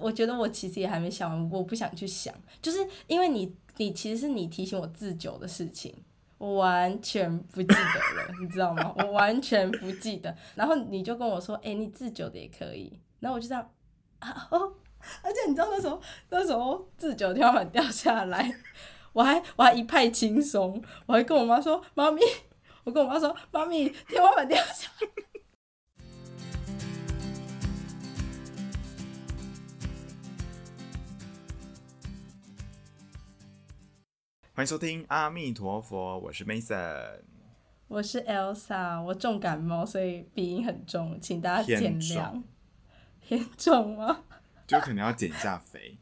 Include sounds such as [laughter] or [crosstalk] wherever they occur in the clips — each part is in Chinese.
我觉得我其实也还没想完，我不想去想，就是因为你，你其实是你提醒我自酒的事情，我完全不记得了，[laughs] 你知道吗？我完全不记得。然后你就跟我说，哎、你自酒的也可以。然后我就这样，啊哦，[laughs] 而且你知道那时候，那时候自酒天花板掉下来，[laughs] 我还我还一派轻松，我还跟我妈说，妈咪，我跟我妈说，妈咪，天花板掉下来。欢迎收听阿弥陀佛，我是 Mason。我是 Elsa，我重感冒，所以鼻音很重，请大家见偏谅重。严重吗？就可能要减一下肥，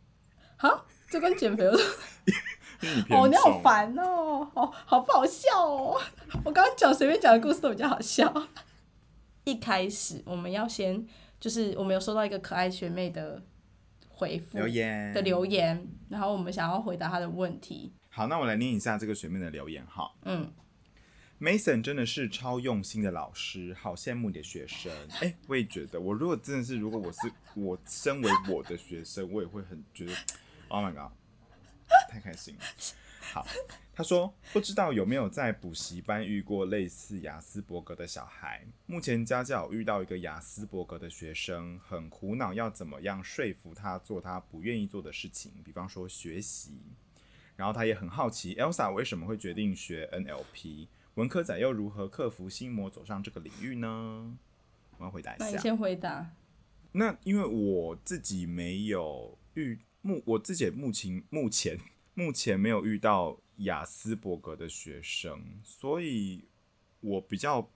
[laughs] 哈，这跟减肥有什么？[laughs] 哦，你好重。烦哦，好好不好笑哦。我刚刚讲随便讲的故事都比较好笑。[laughs] 一开始我们要先，就是我们有收到一个可爱学妹的回复留言的留言，然后我们想要回答他的问题。好，那我来念一下这个学妹的留言哈。嗯，Mason 真的是超用心的老师，好羡慕你的学生。[laughs] 哎、我也觉得，我如果真的是，如果我是我身为我的学生，我也会很觉得，Oh my god，太开心了。好，他说不知道有没有在补习班遇过类似雅斯伯格的小孩。目前家教遇到一个雅斯伯格的学生，很苦恼要怎么样说服他做他不愿意做的事情，比方说学习。然后他也很好奇，Elsa 为什么会决定学 NLP？文科仔又如何克服心魔走上这个领域呢？我要回答一下。那你先回答。那因为我自己没有遇目，我自己目前目前目前没有遇到雅斯伯格的学生，所以我比较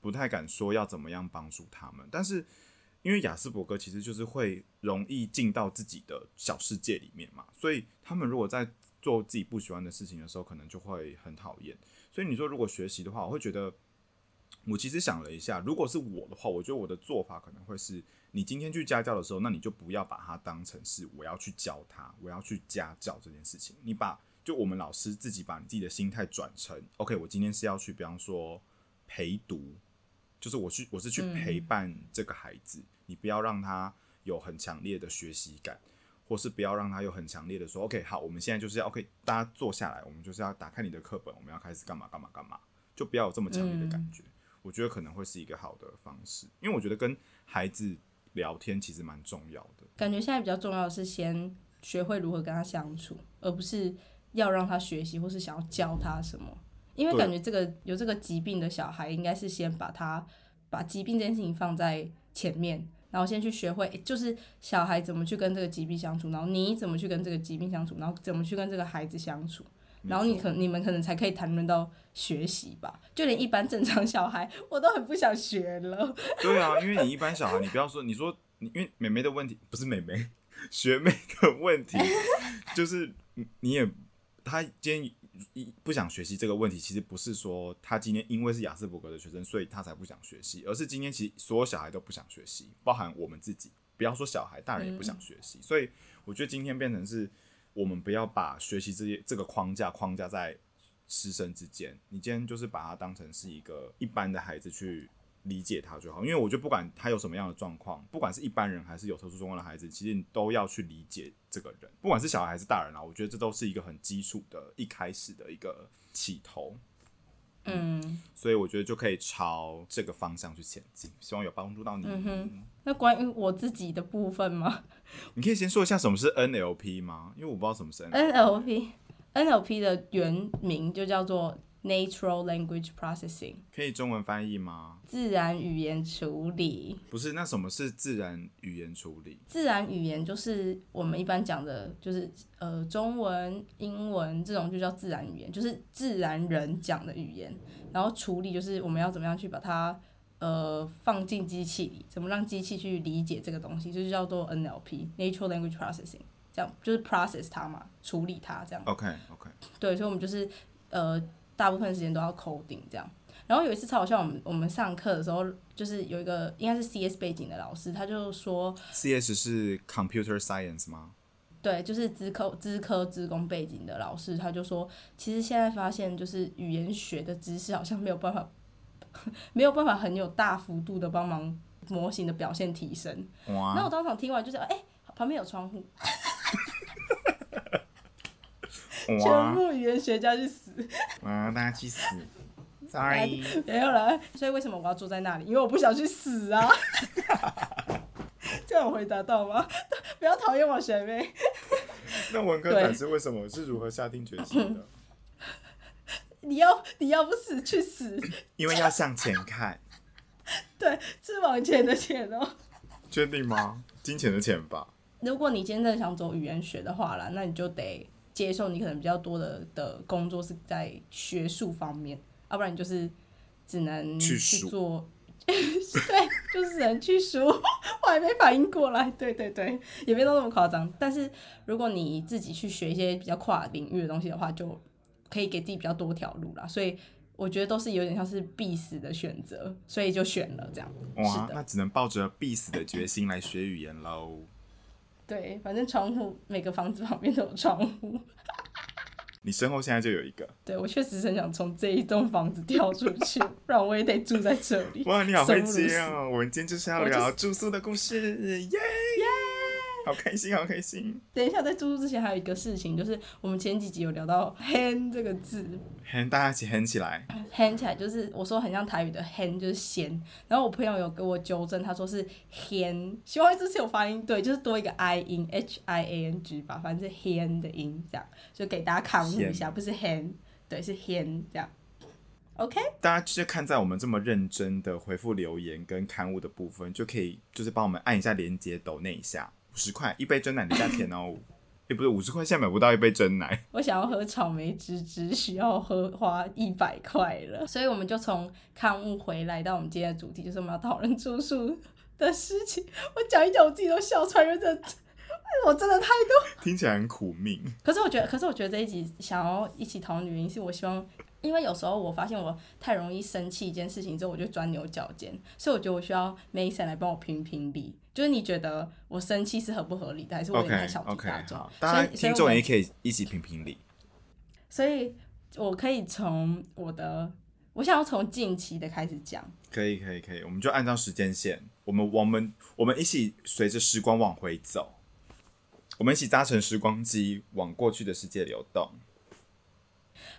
不太敢说要怎么样帮助他们。但是因为雅斯伯格其实就是会容易进到自己的小世界里面嘛，所以他们如果在做自己不喜欢的事情的时候，可能就会很讨厌。所以你说如果学习的话，我会觉得我其实想了一下，如果是我的话，我觉得我的做法可能会是，你今天去家教的时候，那你就不要把它当成是我要去教他，我要去家教这件事情。你把就我们老师自己把你自己的心态转成，OK，我今天是要去，比方说陪读，就是我去我是去陪伴这个孩子，你不要让他有很强烈的学习感。或是不要让他有很强烈的说，OK，好，我们现在就是要 OK，大家坐下来，我们就是要打开你的课本，我们要开始干嘛干嘛干嘛，就不要有这么强烈的感觉。我觉得可能会是一个好的方式，因为我觉得跟孩子聊天其实蛮重要的。感觉现在比较重要的是先学会如何跟他相处，而不是要让他学习或是想要教他什么。因为感觉这个有这个疾病的小孩，应该是先把他把疾病这件事情放在前面，然后先去学会，就是小孩怎么去跟这个疾病相处，然后你怎么去跟这个疾病相处，然后怎么去跟这个孩子相处，然后你可你们可能才可以谈论到学习吧。就连一般正常小孩，我都很不想学了。对啊，因为你一般小孩，你不要说你说你，因为妹妹的问题不是妹妹，学妹的问题就是你你也她今天一不想学习这个问题，其实不是说他今天因为是雅斯伯格的学生，所以他才不想学习，而是今天其实所有小孩都不想学习，包含我们自己。不要说小孩，大人也不想学习，所以我觉得今天变成是我们不要把学习这些这个框架框架在师生之间，你今天就是把它当成是一个一般的孩子去理解他就好。因为我觉得不管他有什么样的状况，不管是一般人还是有特殊状况的孩子，其实你都要去理解这个人，不管是小孩还是大人啊，我觉得这都是一个很基础的一开始的一个起头。嗯，所以我觉得就可以朝这个方向去前进，希望有帮助到你。嗯哼那关于我自己的部分吗？[laughs] 你可以先说一下什么是 NLP 吗？因为我不知道什么是 NLP。NLP NLP 的原名就叫做 Natural Language Processing，可以中文翻译吗？自然语言处理。不是，那什么是自然语言处理？自然语言就是我们一般讲的，就是呃中文、英文这种就叫自然语言，就是自然人讲的语言。然后处理就是我们要怎么样去把它呃放进机器里，怎么让机器去理解这个东西，就是叫做 NLP（Natural Language Processing）。这样就是 process 它嘛，处理它这样。OK OK，对，所以我们就是呃大部分时间都要 coding 这样。然后有一次超好笑，我们我们上课的时候，就是有一个应该是 CS 背景的老师，他就说，CS 是 Computer Science 吗？对，就是资科资科资工背景的老师，他就说，其实现在发现就是语言学的知识好像没有办法，[laughs] 没有办法很有大幅度的帮忙模型的表现提升。哇，那我当场听完就是，哎、旁边有窗户。全部语言学家去死！哇，大家去死！[laughs] Sorry，没有了。所以为什么我要坐在那里？因为我不想去死啊！[laughs] 这样有回答到吗？[laughs] 不要讨厌我学妹。那文科对展是为什么？是如何下定决心的？你要你要不死去死，因为要向前看，对，是往前的前哦。确定吗？金钱的钱吧。如果你今天真的想走语言学的话啦，那你就得接受你可能比较多的的工作是在学术方面，要不然你就是只能去做。[laughs] 对，就是只能去数，[laughs] 我还没反应过来。对对对，也没到那么夸张。但是如果你自己去学一些比较跨领域的东西的话，就可以给自己比较多条路啦。所以我觉得都是有点像是必死的选择，所以就选了这样。是哇，的。那只能抱着必死的决心来学语言喽。对，反正窗户每个房子旁边都有窗户。[laughs] 你身后现在就有一个，对我确实是很想从这一栋房子跳出去，[laughs] 不然我也得住在这里。哇，你好会生不如死接哦！我们今天就是要聊住宿的故事，耶！好开心，好开心。[laughs] 等一下，在住宿之前还有一个事情，就是我们前几集有聊到 “hen” 这个字，hen 大家一起 hen 起来，，“hen” 起来就是我说很像台语的 “hen”，就是仙。然后我朋友有给我纠正，他说是 “hen”，希望这次有发音对，就是多一个 i 音，h i a n g 吧，反正是 “hen” 的音，这样就给大家看护一下，不是 “hen”，对，是 “hen” 这样。OK，大家就是看在我们这么认真的回复留言跟刊物的部分，就可以就是帮我们按一下连接抖那一下，五十块一杯真奶的价钱哦。也不是五十块，现在买不到一杯真奶。[laughs] 我想要喝草莓汁，只需要喝花一百块了，所以我们就从刊物回来到我们今天的主题，就是我们要讨论住宿的事情。我讲一讲，我自己都笑出来，因为真的，我真的太多。听起来很苦命。可是我觉得，可是我觉得这一集想要一起讨论的原因，是我希望，因为有时候我发现我太容易生气一件事情之后，我就钻牛角尖，所以我觉得我需要 Mason 来帮我评评理。就是你觉得我生气是合不合理的，还是我有点太小题大做好，大家听众也可以一起评评理。所以我可以从我的，我想要从近期的开始讲。可以可以可以，我们就按照时间线，我们我们我们一起随着时光往回走，我们一起搭乘时光机往过去的世界流动。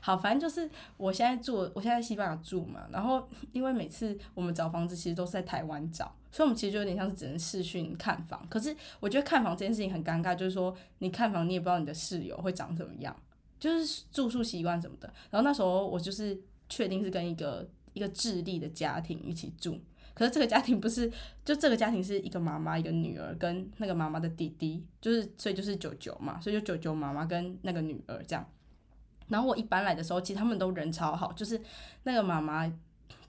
好，反正就是我现在住，我现在在西班牙住嘛，然后因为每次我们找房子其实都是在台湾找，所以我们其实就有点像是只能视讯看房。可是我觉得看房这件事情很尴尬，就是说你看房你也不知道你的室友会长怎么样，就是住宿习惯什么的。然后那时候我就是确定是跟一个一个智利的家庭一起住，可是这个家庭不是，就这个家庭是一个妈妈一个女儿跟那个妈妈的弟弟，就是所以就是九九嘛，所以就九九妈妈跟那个女儿这样。然后我一般来的时候，其实他们都人超好，就是那个妈妈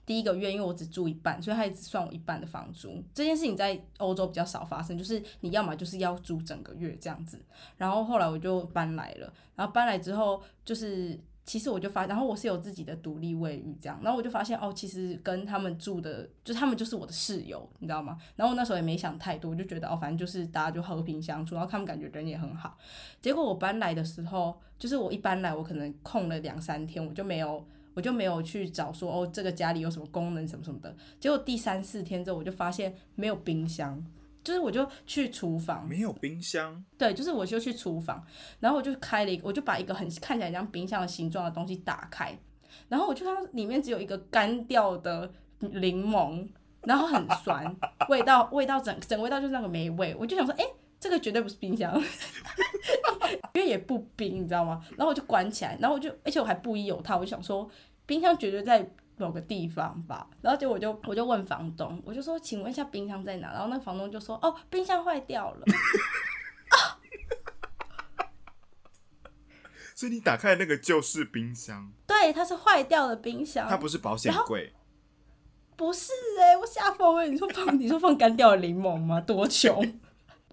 第一个月，因为我只住一半，所以她一直算我一半的房租。这件事情在欧洲比较少发生，就是你要么就是要租整个月这样子。然后后来我就搬来了，然后搬来之后就是。其实我就发，然后我是有自己的独立卫浴这样，然后我就发现哦，其实跟他们住的，就他们就是我的室友，你知道吗？然后我那时候也没想太多，我就觉得哦，反正就是大家就和平相处，然后他们感觉人也很好。结果我搬来的时候，就是我一搬来，我可能空了两三天，我就没有，我就没有去找说哦，这个家里有什么功能什么什么的。结果第三四天之后，我就发现没有冰箱，就是我就去厨房，没有冰箱，对，就是我就去厨房，然后我就开了一个，我就把一个很看起来像冰箱的形状的东西打开，然后我就看到里面只有一个干掉的柠檬，然后很酸，味道味道整整味道就是那个霉味，我就想说，哎、这个绝对不是冰箱，[laughs] 因为也不冰，你知道吗？然后我就关起来，然后我就，而且我还不一有它，我就想说，冰箱绝对在某个地方吧。然后结果我就我就问房东，我就说，请问一下冰箱在哪？然后那房东就说，哦，冰箱坏掉了。[laughs] [laughs] 所以你打开的那个就是冰箱，对，它是坏掉的冰箱，它不是保险柜。不是哎、我吓疯了！你说放 [laughs] 你说放干掉的柠檬吗？多穷！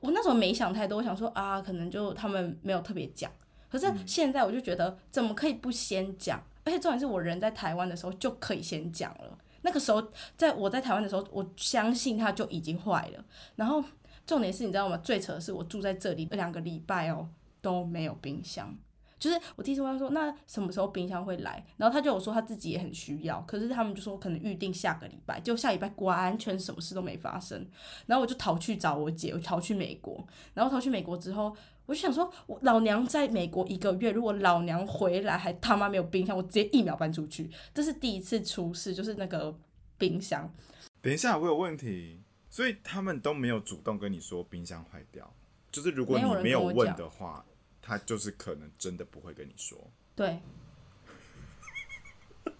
我那时候没想太多，我想说啊，可能就他们没有特别讲。可是现在我就觉得，怎么可以不先讲？而且重点是我人在台湾的时候就可以先讲了。那个时候，在我在台湾的时候，我相信它就已经坏了。然后重点是，你知道吗？最扯的是，我住在这里两个礼拜哦都没有冰箱。就是我第一次问他说，那什么时候冰箱会来？然后他就有说他自己也很需要，可是他们就说可能预定下个礼拜，就下礼拜完全什么事都没发生。然后我就逃去找我姐，我逃去美国。然后逃去美国之后，我就想说，我老娘在美国一个月，如果老娘回来还他妈没有冰箱，我直接一秒搬出去。这是第一次出事，就是那个冰箱。等一下，我有问题，所以他们都没有主动跟你说冰箱坏掉，就是如果你没有问的话，他就是可能真的不会跟你说。对。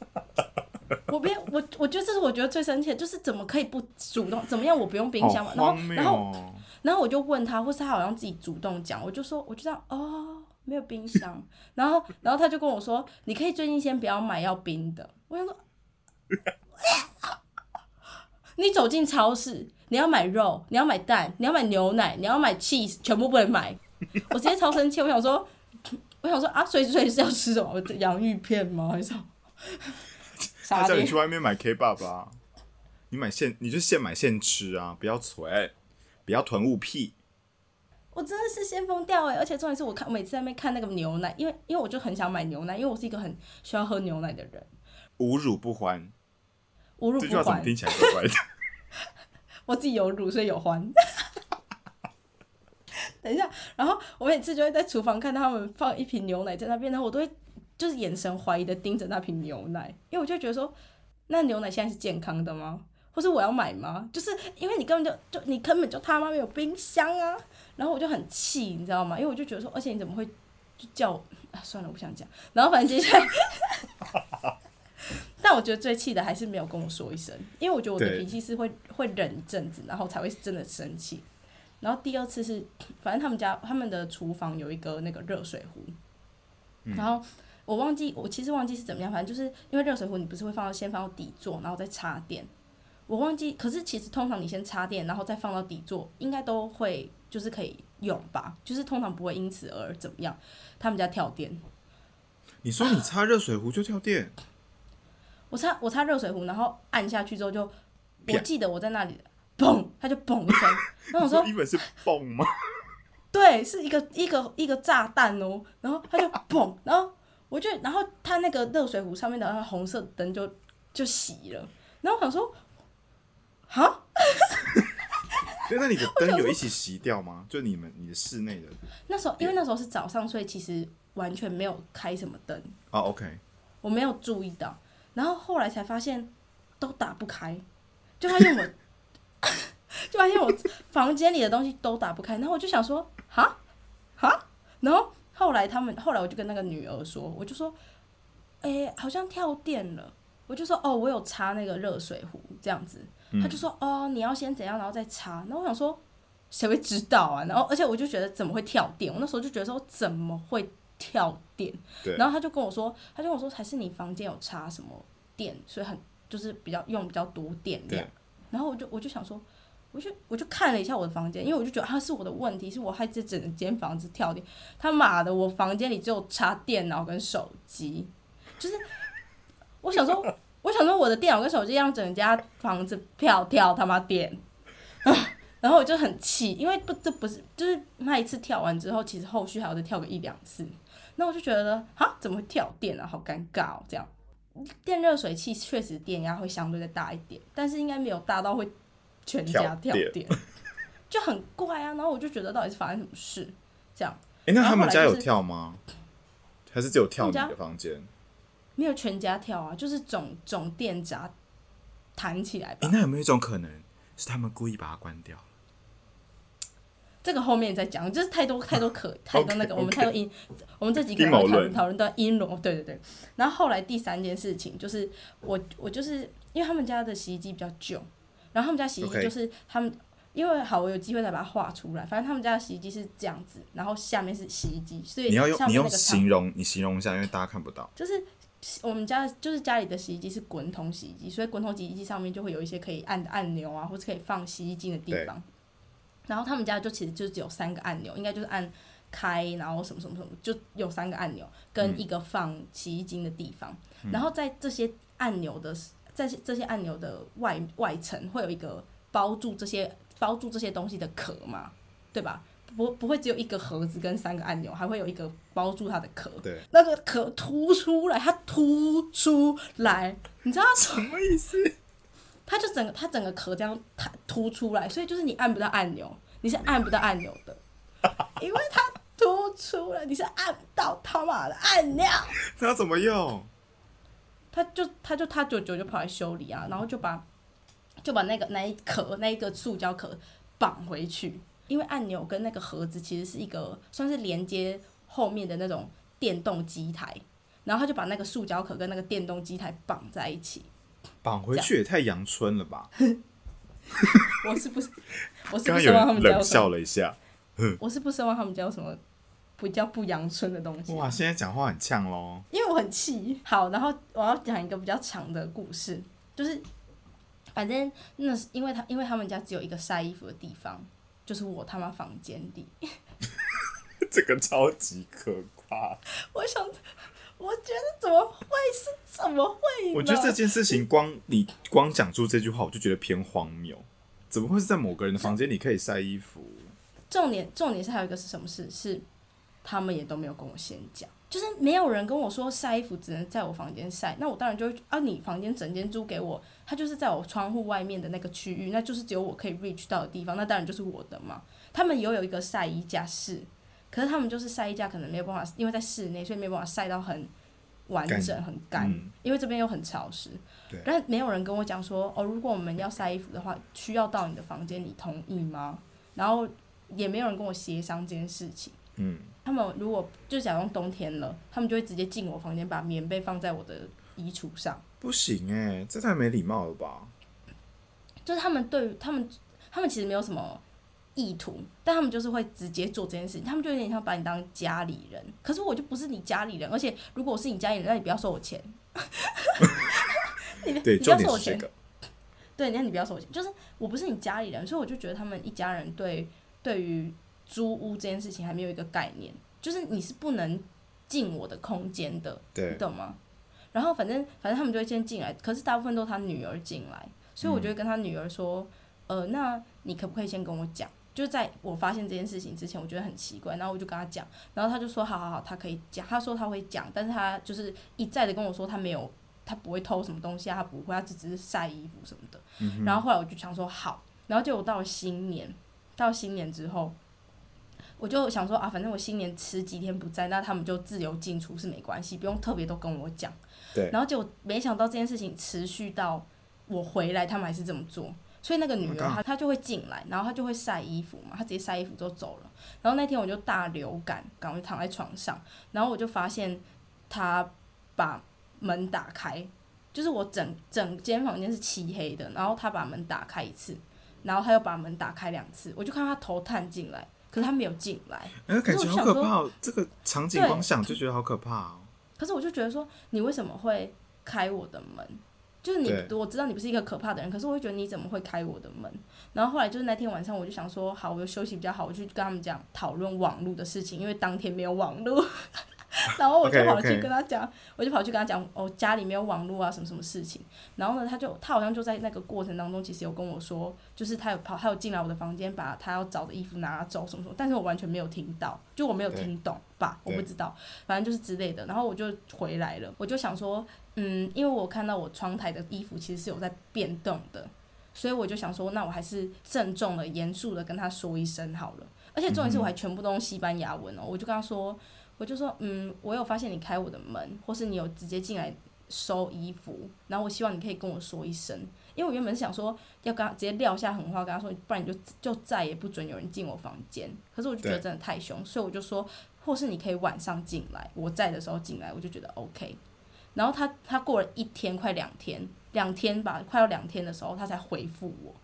[laughs] 我别我我觉得这是我觉得最生气的，就是怎么可以不主动？怎么样？我不用冰箱嘛？然后然后哦！然后我就问他，或是他好像自己主动讲，我就说我就这样哦，没有冰箱。然后然后他就跟我说，你可以最近先不要买要冰的。我想说，你走进超市，你要买肉，你要买蛋，你要买牛奶，你要买 cheese，全部不能买。我直接超生气，我想说，我想说啊，所以所以是要吃什么？洋芋片吗？还是什么？[laughs] 他叫你去。外面买 K 爸爸，你买现你就现买现吃啊，不要存，不要囤物癖。我真的是先疯掉哎！而且重点是我看我每次在那边看那个牛奶，因为因为我就很想买牛奶，因为我是一个很需要喝牛奶的人，无乳不欢，无乳不欢，这句话怎么听起来怪怪的？[laughs] 我自己有乳所以有欢。[laughs] 等一下，然后我每次就会在厨房看到他们放一瓶牛奶在那边，然后我都会就是眼神怀疑的盯着那瓶牛奶，因为我就觉得说，那牛奶现在是健康的吗？或是我要买吗？就是因为你根本就就你根本就他妈没有冰箱啊！然后我就很气，你知道吗？因为我就觉得说，而且你怎么会就叫我啊？算了，我不想讲。然后反正接下来，[laughs] 但我觉得最气的还是没有跟我说一声，因为我觉得我的脾气是会会忍一阵子，然后才会真的生气。然后第二次是，反正他们家他们的厨房有一个那个热水壶，然后我忘记我其实忘记是怎么样，反正就是因为热水壶你不是会放到先放到底座，然后再插电。我忘记，可是其实通常你先插电，然后再放到底座，应该都会就是可以用吧，就是通常不会因此而怎么样。他们家跳电，你说你插热水壶就跳电，我插我插热水壶，然后按下去之后就，我啪记得我在那里，嘣，它就嘣一声，[laughs] 然后我说一本是嘣吗？对，是一个一个一个炸弹哦，然后它就嘣，然后我就，然后它那个热水壶上面的那个红色灯就就熄了，然后我想说，哈，[laughs] 对，那你的灯有一起熄掉吗？就你们你的室内的那时候因为那时候是早上，所以其实完全没有开什么灯，啊？OK，我没有注意到，然后后来才发现都打不开，就发现我，[laughs] 就发现我房间里的东西都打不开，然后我就想说，哈，哈，然后后来他们后来我就跟那个女儿说，我就说，哎、好像跳电了，我就说哦，我有插那个热水壶这样子，他就说哦，你要先怎样，然后再插，然后我想说。谁会知道啊？然后，而且我就觉得怎么会跳电？我那时候就觉得说怎么会跳电？然后他就跟我说，他就跟我说，还是你房间有插什么电，所以很就是比较用比较多电量。然后我就我就想说，我就我就看了一下我的房间，因为我就觉得啊是我的问题，是我害这整间房子跳电。他妈的，我房间里只有插电脑跟手机，就是我想说，我想说我的电脑跟手机让整家房子跳跳他妈电。啊然后我就很气，因为不，这不是就是那一次跳完之后，其实后续还要再跳个一两次，那我就觉得啊，怎么会跳电啊？好尴尬哦，这样。电热水器确实电压会相对的大一点，但是应该没有大到会全家跳电就很怪啊。然后我就觉得到底是发生什么事，这样哎、那他们家有跳吗？还是只有跳你的房间？没有全家跳啊，就是总总电闸弹起来哎、吧。那有没有一种可能是他们故意把它关掉？这个后面再讲，就是太多太多可 [laughs] 太多那个我们太多阴，我们这几个阴谋论人会讨论讨论到阴谋，对对对。然后后来第三件事情就是我我就是因为他们家的洗衣机比较旧，然后他们家洗衣机就是他们因为好我有机会再把它画出来，反正他们家的洗衣机是这样子，然后下面是洗衣机，所以你要用你用形容，你形容一下，因为大家看不到。就是我们家就是家里的洗衣机是滚筒洗衣机，所以滚筒洗衣机上面就会有一些可以按的按钮啊，或是可以放洗衣精的地方。然后他们家就其实就只有三个按钮，应该就是按开，然后什么什么什么，就有三个按钮跟一个放洗衣精的地方。然后在这些按钮的在这些按钮的外外层会有一个包住这些包住这些东西的壳嘛，对吧？不不会只有一个盒子跟三个按钮，还会有一个包住它的壳。对，那个壳凸出来，它凸出来，你知道它什么意思？[laughs] 它就整个它整个壳这样它凸出来，所以就是你按不到按钮，你是按不到按钮的，因为它凸出来，你是按不到他妈的按钮。[laughs] 那怎么用？他就他就他舅舅就跑来修理啊，然后就把就把那个那一壳那一个塑胶壳绑回去，因为按钮跟那个盒子其实是一个算是连接后面的那种电动机台，然后他就把那个塑胶壳跟那个电动机台绑在一起。绑回去也太阳春了吧！[laughs] 我是不是我是不奢望他们？笑了一下。我是不奢望他们家有什么比较不阳春的东西。哇，现在讲话很呛喽。因为我很气。好，然后我要讲一个比较长的故事，就是反正那是因为他因为他们家只有一个晒衣服的地方，就是我他妈房间里。[laughs] 这个超级可怕。我想，我觉得怎么会是怎么会？我觉得这件事情光你光讲出这句话，我就觉得偏荒谬。怎么会是在某个人的房间里可以晒衣服？重点重点是还有一个是什么事？是他们也都没有跟我先讲，就是没有人跟我说晒衣服只能在我房间晒，那我当然就会啊，你房间整间租给我，它就是在我窗户外面的那个区域，那就是只有我可以 reach 到的地方，那当然就是我的嘛。他们也有一个晒衣架室，可是他们就是晒衣架可能没有办法，因为在室内，所以没有办法晒到很完整、很干，嗯因为这边又很潮湿对。但没有人跟我讲说，哦，如果我们要晒衣服的话，需要到你的房间，你同意吗？然后也没有人跟我协商这件事情。嗯，他们如果就假装冬天了，他们就会直接进我房间，把棉被放在我的衣橱上。不行哎、这太没礼貌了吧？就是他们对他们，他们其实没有什么意图，但他们就是会直接做这件事情。他们就有点像把你当家里人，可是我就不是你家里人，而且如果我是你家里人，那你不要收我钱。[laughs] 你对，你不要收我钱。对，那你不要收我钱，就是我不是你家里人，所以我就觉得他们一家人对对于租屋这件事情还没有一个概念，就是你是不能进我的空间的，你，懂吗？然后反正反正他们就会先进来，可是大部分都是他女儿进来，所以我就会跟他女儿说，呃，那你可不可以先跟我讲？就在我发现这件事情之前，我觉得很奇怪，然后我就跟他讲，然后他就说好好好，他可以讲，他说他会讲，但是他就是一再的跟我说他没有，他不会偷什么东西啊，他不会，他只只是晒衣服什么的。然后后来我就想说好，然后结果到了新年，到新年之后，我就想说啊，反正我新年十几天不在，那他们就自由进出是没关系，不用特别都跟我讲。对然后结果没想到这件事情持续到我回来，他们还是这么做。所以那个女 Oh 儿她她就会进来，然后她就会晒衣服嘛，她直接晒衣服就走了。然后那天我就大流感，赶快躺在床上，然后我就发现她把门打开，就是我整整间房间是漆黑的，然后她把门打开一次，然后她又把门打开两次，我就看她头探进来，可是他没有进来。哎、感觉好可怕哦！这个场景光想就觉得好可怕哦。可是我就觉得说，你为什么会开我的门？就是你，我知道你不是一个可怕的人，可是我会觉得你怎么会开我的门？然后后来就是那天晚上，我就想说，好，我就休息比较好，我去跟他们讲讨论网络的事情，因为当天没有网络。[laughs] 然后我就跑去跟他讲我就跑去跟他讲，哦，家里没有网络啊，什么什么事情。然后呢，他就他好像就在那个过程当中，其实有跟我说，就是他有跑，他有进来我的房间，把他要找的衣服拿走，什么什么，但是我完全没有听到，就我没有听懂吧，我不知道，反正就是之类的。然后我就回来了，我就想说，嗯，因为我看到我窗台的衣服其实是有在变动的，所以我就想说，那我还是郑重的、严肃的跟他说一声好了。而且重点是我还全部都用西班牙文哦，我就跟他说，我就说，嗯，我有发现你开我的门，或是你有直接进来收衣服，然后我希望你可以跟我说一声，因为我原本想说要跟他直接撂下狠话，跟他说，不然你就就再也不准有人进我房间。可是我就觉得真的太凶，所以我就说，或是你可以晚上进来，我在的时候进来，我就觉得 OK。然后他他过了一天快两天，两天吧，快要两天的时候，他才回复我，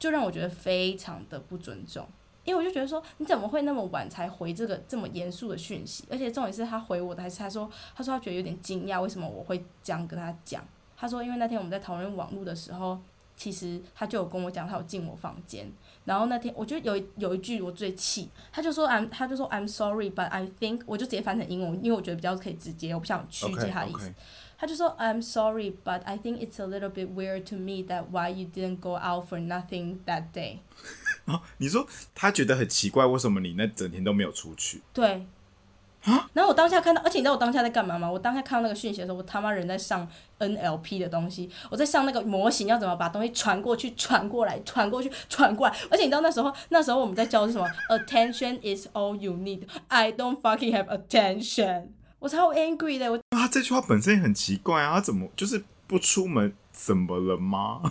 就让我觉得非常的不尊重。因为我就觉得说，你怎么会那么晚才回这个这么严肃的讯息？而且重点是他回我的，还是他说，他说他觉得有点惊讶，为什么我会这样跟他讲？他说，因为那天我们在讨论网络的时候，其实他就有跟我讲，他有进我房间。然后那天我觉得有一有一句我最气，他就说 I'm 他就说 I'm sorry but I think 我就直接翻成英文，因为我觉得比较可以直接，我不想曲解他的意思。他就说 I'm sorry, but I think it's a little bit weird to me that why you didn't go out for nothing that day。哦，你说他觉得很奇怪，为什么你那整天都没有出去？对。然后我当下看到，而且你知道我当下在干嘛吗？我当下看到那个讯息的时候，我他妈人在上 NLP 的东西，我在上那个模型要怎么把东西传过去、传过来、传过去、传过来。而且你知道那时候，那时候我们在教是什么？Attention is all you need. I don't fucking have attention. 我超 angry 的。我啊，这句话本身也很奇怪啊，他怎么就是不出门？怎么了吗？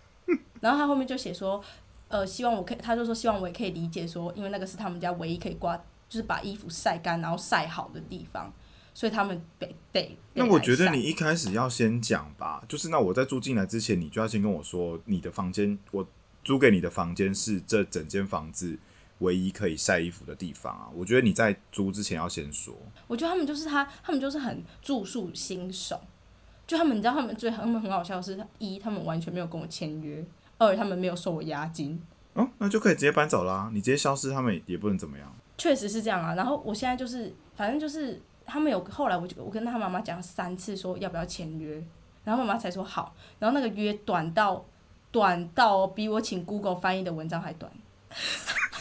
[laughs] 然后他后面就写说，呃，希望我可以，他就说希望我也可以理解说，因为那个是他们家唯一可以挂。就是把衣服晒干，然后晒好的地方，所以他们得得。那我觉得你一开始要先讲吧，就是那我在住进来之前，你就要先跟我说，你的房间，我租给你的房间是这整间房子唯一可以晒衣服的地方啊。我觉得你在租之前要先说。我觉得他们就是他，他们就是很住宿新手，就他们，你知道他们最他们很好笑的是，一他们完全没有跟我签约，二他们没有收我押金。哦，那就可以直接搬走啦，你直接消失，他们也不能怎么样。确实是这样啊，然后我现在就是，反正就是他们有后来我就我跟他妈妈讲三次说要不要签约，然后妈妈才说好，然后那个约短到短到比我请 Google 翻译的文章还短，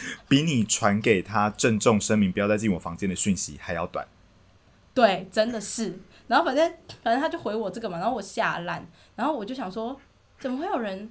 [laughs] 比你传给他郑重声明不要再进我房间的讯息还要短，对，真的是，然后反正反正他就回我这个嘛，然后我下烂，然后我就想说怎么会有人。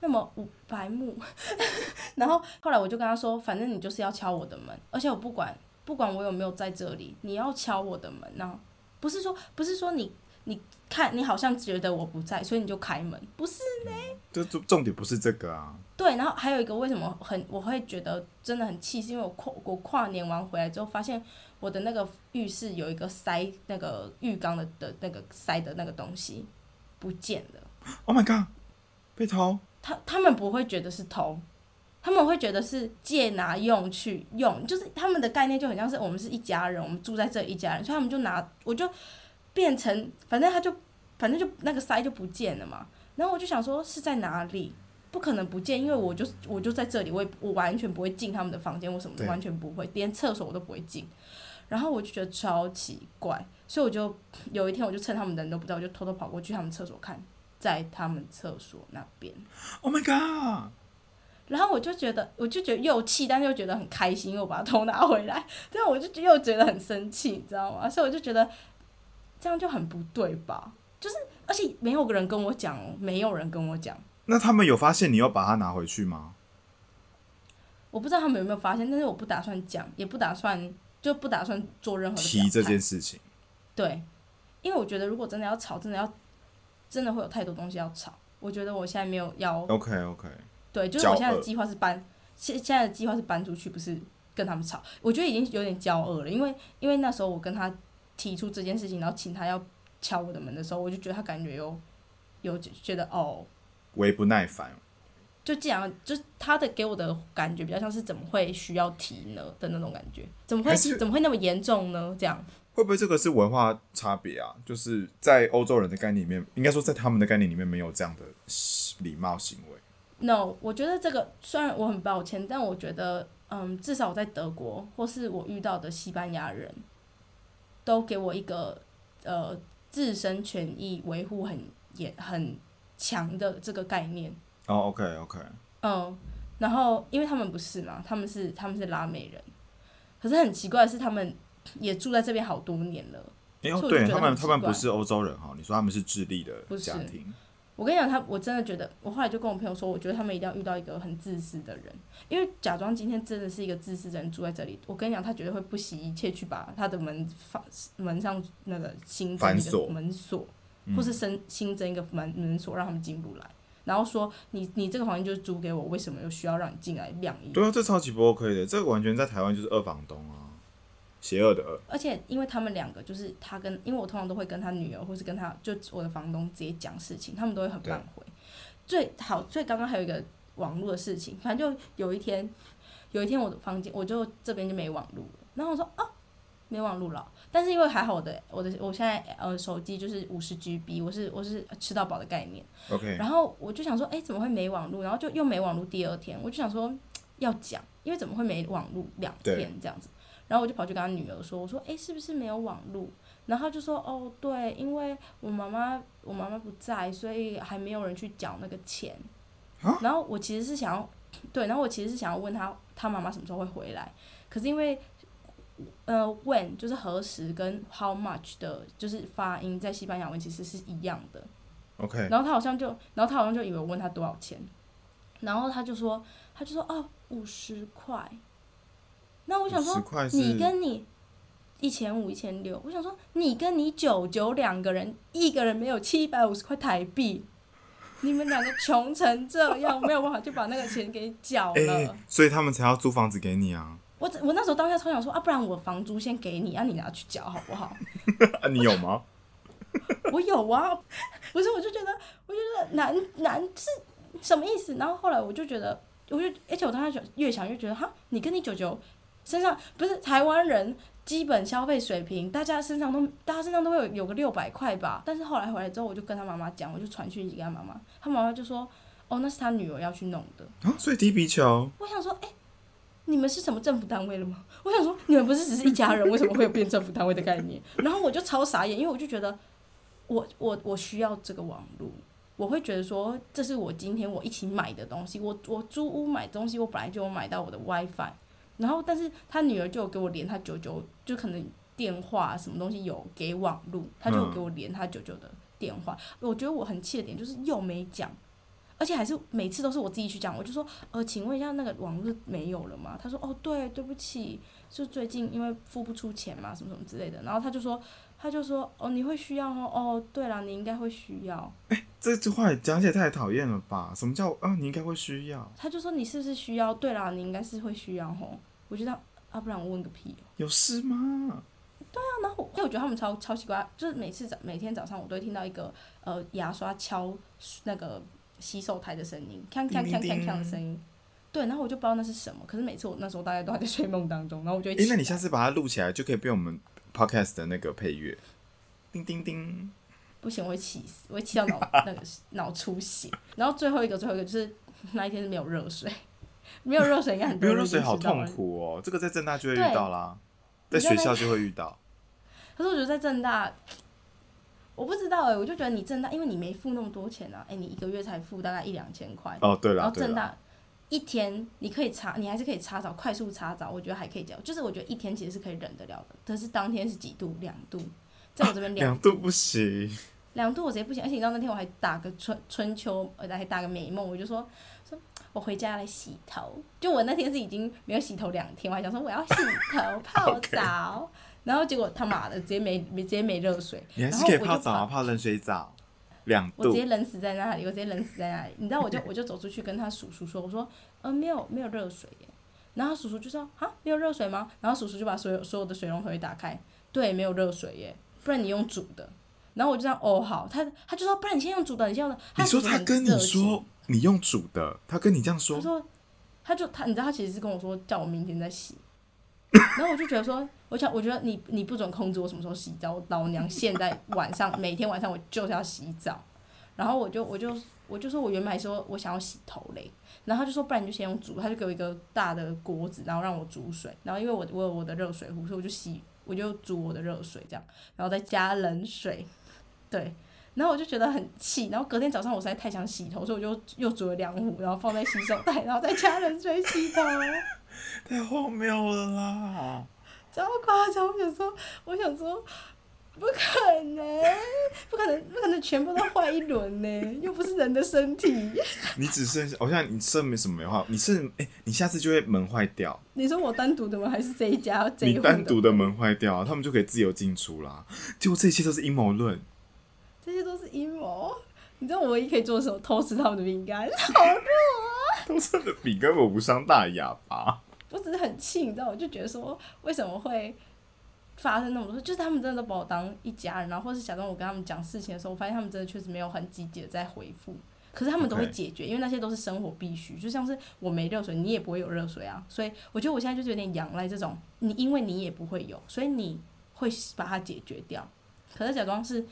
那么无白目，[laughs] 然后后来我就跟他说，反正你就是要敲我的门，而且我不管不管我有没有在这里，你要敲我的门呢，不是说不是说你你看你好像觉得我不在，所以你就开门，不是呢？这重重点不是这个啊。对，然后还有一个为什么很我会觉得真的很气，是因为我跨我跨年完回来之后，发现我的那个浴室有一个塞那个浴缸的的那个塞的那个东西不见了。[gasps] Oh my god！被偷。他他们不会觉得是偷，他们会觉得是借拿用去用，就是他们的概念就很像是我们是一家人，我们住在这一家人，所以他们就拿我就变成反正他就反正就那个塞就不见了嘛，然后我就想说是在哪里，不可能不见，因为我就我就在这里，我也我完全不会进他们的房间，我什么完全不会，连厕所我都不会进，然后我就觉得超奇怪，所以我就有一天我就趁他们人都不在，我就偷偷跑过去他们厕所看。在他们厕所那边，Oh my god！然后我就觉得，我就觉得又气，但是又觉得很开心，因为我把它偷拿回来。[laughs] 这样我就又觉得很生气，你知道吗？所以我就觉得这样就很不对吧？就是，而且没有个人跟我讲，没有人跟我讲。那他们有发现你要把它拿回去吗？我不知道他们有没有发现，但是我不打算讲，也不打算，就不打算做任何提这件事情。对，因为我觉得如果真的要吵，真的要。真的会有太多东西要吵，我觉得我现在没有要。OK OK。对，就是我现在的计划是搬，现现在的计划是搬出去，不是跟他们吵。我觉得已经有点骄傲了，因为因为那时候我跟他提出这件事情，然后请他要敲我的门的时候，我就觉得他感觉有有觉得哦，微不耐烦。就这样，就他的给我的感觉比较像是怎么会需要提呢的那种感觉，怎么会怎么会那么严重呢？这样。会不会这个是文化差别啊？就是在欧洲人的概念里面，应该说在他们的概念里面没有这样的礼貌行为。No，我觉得这个虽然我很抱歉，但我觉得，嗯，至少我在德国或是我遇到的西班牙人，都给我一个呃自身权益维护很严很强的这个概念。哦，OK OK。嗯，然后因为他们不是嘛，他们是他们是拉美人，可是很奇怪的是他们。也住在这边好多年了。哎呦，对他们，他们不是欧洲人哈。你说他们是智利的家庭。我跟你讲，他我真的觉得，我后来就跟我朋友说，我觉得他们一定要遇到一个很自私的人，因为假装今天真的是一个自私的人住在这里，我跟你讲，他绝对会不惜一切去把他的门放门上那个新增一个门锁，或是新新增一个门门锁，让他们进不来。然后说你你这个房间就是租给我，为什么又需要让你进来晾衣服？对啊，这超级不 OK 的，这个完全在台湾就是二房东啊。邪恶的，而且因为他们两个就是他跟，因为我通常都会跟他女儿或是跟他就我的房东直接讲事情，他们都会很慢回。最好最刚刚还有一个网络的事情，反正就有一天，有一天我的房间我就这边就没网络了，然后我说啊没网络了，但是因为还好我的我的我现在呃手机就是五十 GB，我是我是吃到饱的概念。OK。然后我就想说，哎怎么会没网络？然后就又没网络第二天，我就想说要讲，因为怎么会没网络两天这样子？然后我就跑去跟他女儿说，我说，诶，是不是没有网络？然后他就说，哦，对，因为我妈妈我妈妈不在，所以还没有人去缴那个钱。啊然后我其实是想要，对，然后我其实是想要问他，他妈妈什么时候会回来？可是因为，呃，when 就是何时跟 how much 的，就是发音在西班牙文其实是一样的。OK，然后他好像就，然后他好像就以为我问他多少钱，然后他就说，他就说哦五十块。那我想说，你跟你一千五、一千六，我想说你跟你九九两个人，一个人没有七百五十块台币，你们两个穷成这样，没有办法就把那个钱给缴哎、了。[laughs] 所以他们才要租房子给你啊？我我那时候当下超想说啊，不然我房租先给你，啊你拿去缴好不好？啊，[laughs] 你有吗？[laughs] 我有啊，不是，我就觉得，我就觉得难难是什么意思？然后后来我就觉得，我就而且我当时想越想越觉得，哈，你跟你舅舅身上不是台湾人基本消费水平，大家身上都大家身上都会有有个六百块吧。但是后来回来之后，我就跟他妈妈讲，我就传讯息给他妈妈，他妈妈就说，哦，那是他女儿要去弄的。啊，所以踢皮球，我想说，哎、你们是什么政府单位了吗？我想说，你们不是只是一家人，[laughs] 为什么会有变政府单位的概念？然后我就超傻眼，因为我就觉得，我我我需要这个网络，我会觉得说，这是我今天我一起买的东西，我我租屋买东西，我本来就有买到我的 WiFi，然后但是他女儿就有给我连他九九，就可能电话什么东西有给网络，他就有给我连他九九的电话，我觉得我很气的点就是又没讲。而且还是每次都是我自己去讲，我就说，呃，请问一下那个网络没有了吗？他说，哦，对，对不起，就最近因为付不出钱嘛，什么什么之类的。然后他就说，他就说，哦，你会需要哦，哦，对了，你应该会需要。这句话讲起来太讨厌了吧？什么叫啊？你应该会需要？他就说你是不是需要？对啦，你应该是会需要吼。我觉得啊，不然我问个屁哦、有事吗？对啊然后我，因为我觉得他们超超奇怪，就是每次早每天早上我都会听到一个呃牙刷敲那个洗手台的声音，锵锵锵锵锵的声音。对，然后我就不知道那是什么，可是每次我那时候大家都还在睡梦当中，然后我就会诶，起来。那你下次把它录起来，就可以被我们 podcast 的那个配乐。叮叮叮，不行，我会气死，我会气到脑那个脑出血。然后最后一个，最后一个就是那一天是没有热水，没有热水应该很没有热水好痛。苦哦。这个在正大就会遇到啦，在学校就会遇到。可是我觉得在正大，我不知道哎、我就觉得你正大，因为你没付那么多钱啊，哎、你一个月才付大概一两千块，哦，对然后正大一天你可以查，你还是可以查找快速查找，我觉得还可以交，就是我觉得一天其实是可以忍得了的。可是当天是几度？两度，在我这边 [laughs] 两度不行。两度我直接不行，而且你知道那天我还打个春春秋，呃，还打个美梦，我就说说我回家来洗头，就我那天是已经没有洗头两天，我还想说我要洗头 [laughs] 泡澡然后结果他妈的直接没没直接没热水，你还是然后我就可以泡澡啊，泡冷水澡，两度我直接。冷死在那里，我直接冷死在那里。你知道，我就我就走出去跟他叔叔说，我说，呃，没有没有热水耶。然后叔叔就说，啊，没有热水吗？然后叔叔就把所有所有的水龙头也打开，对，没有热水耶，不然你用煮的。然后我就这样，哦好，他他就说，不然你先用煮的，你先用的。你说他跟你说你用煮的，他跟你这样说，他说，他就他，你知道他其实是跟我说叫我明天再洗，[laughs] 然后我就觉得说，我想我觉得你你不准控制我什么时候洗澡，我老娘现在晚上每天晚上我就是要洗澡，然后我就我就我就说我原本还说我想要洗头嘞，然后他就说不然你就先用煮，他就给我一个大的锅子，然后让我煮水，然后因为我我有我的热水壶，所以我就洗我就煮我的热水这样，然后再加冷水，对。然后我就觉得很气，然后隔天早上我实在太想洗头，所以我就又煮了两壶，然后放在洗手台，然后再加冷水洗头，[laughs] 太荒谬了啦！超夸张！我想说，我想说，不可能，不可能，不可能全部都坏一轮呢，又不是人的身体。你只剩下，我想你剩没什么的话，你剩哎、你下次就会门坏掉，你说我单独的吗？还是这一家你单独的门坏掉、他们就可以自由进出啦。结果这一切都是阴谋论，这些都是阴谋。你知道我唯一可以做什么？偷吃他们的饼干。好不？偷吃的饼根本无伤大雅吧？我只是很气，你知道，我就觉得说，为什么会发生那么多事？就是他们真的都把我当一家人，然后或是假装我跟他们讲事情的时候，我发现他们真的确实没有很积极的在回复。可是他们都会解决因为那些都是生活必须，就像是我没热水，你也不会有热水啊。所以我觉得我现在就是有点仰赖这种，你因为你也不会有，所以你会把它解决掉。可是假装是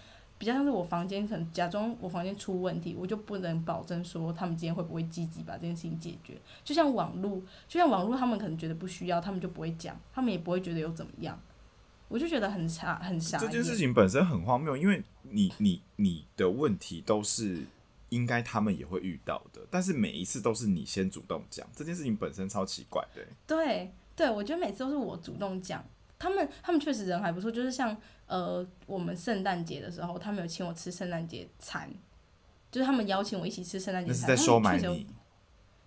比较像是我房间可能假装我房间出问题，我就不能保证说他们今天会不会积极把这件事情解决。就像网络，就像网络，他们可能觉得不需要，他们就不会讲，他们也不会觉得有怎么样。我就觉得很傻，很傻。这件事情本身很荒谬，因为你你你的问题都是应该他们也会遇到的，但是每一次都是你先主动讲，这件事情本身超奇怪的。对对，我觉得每次都是我主动讲，他们他们确实人还不错，就是像。呃，我们圣诞节的时候，他们有请我吃圣诞节餐，就是他们邀请我一起吃圣诞节餐。那是在收买你？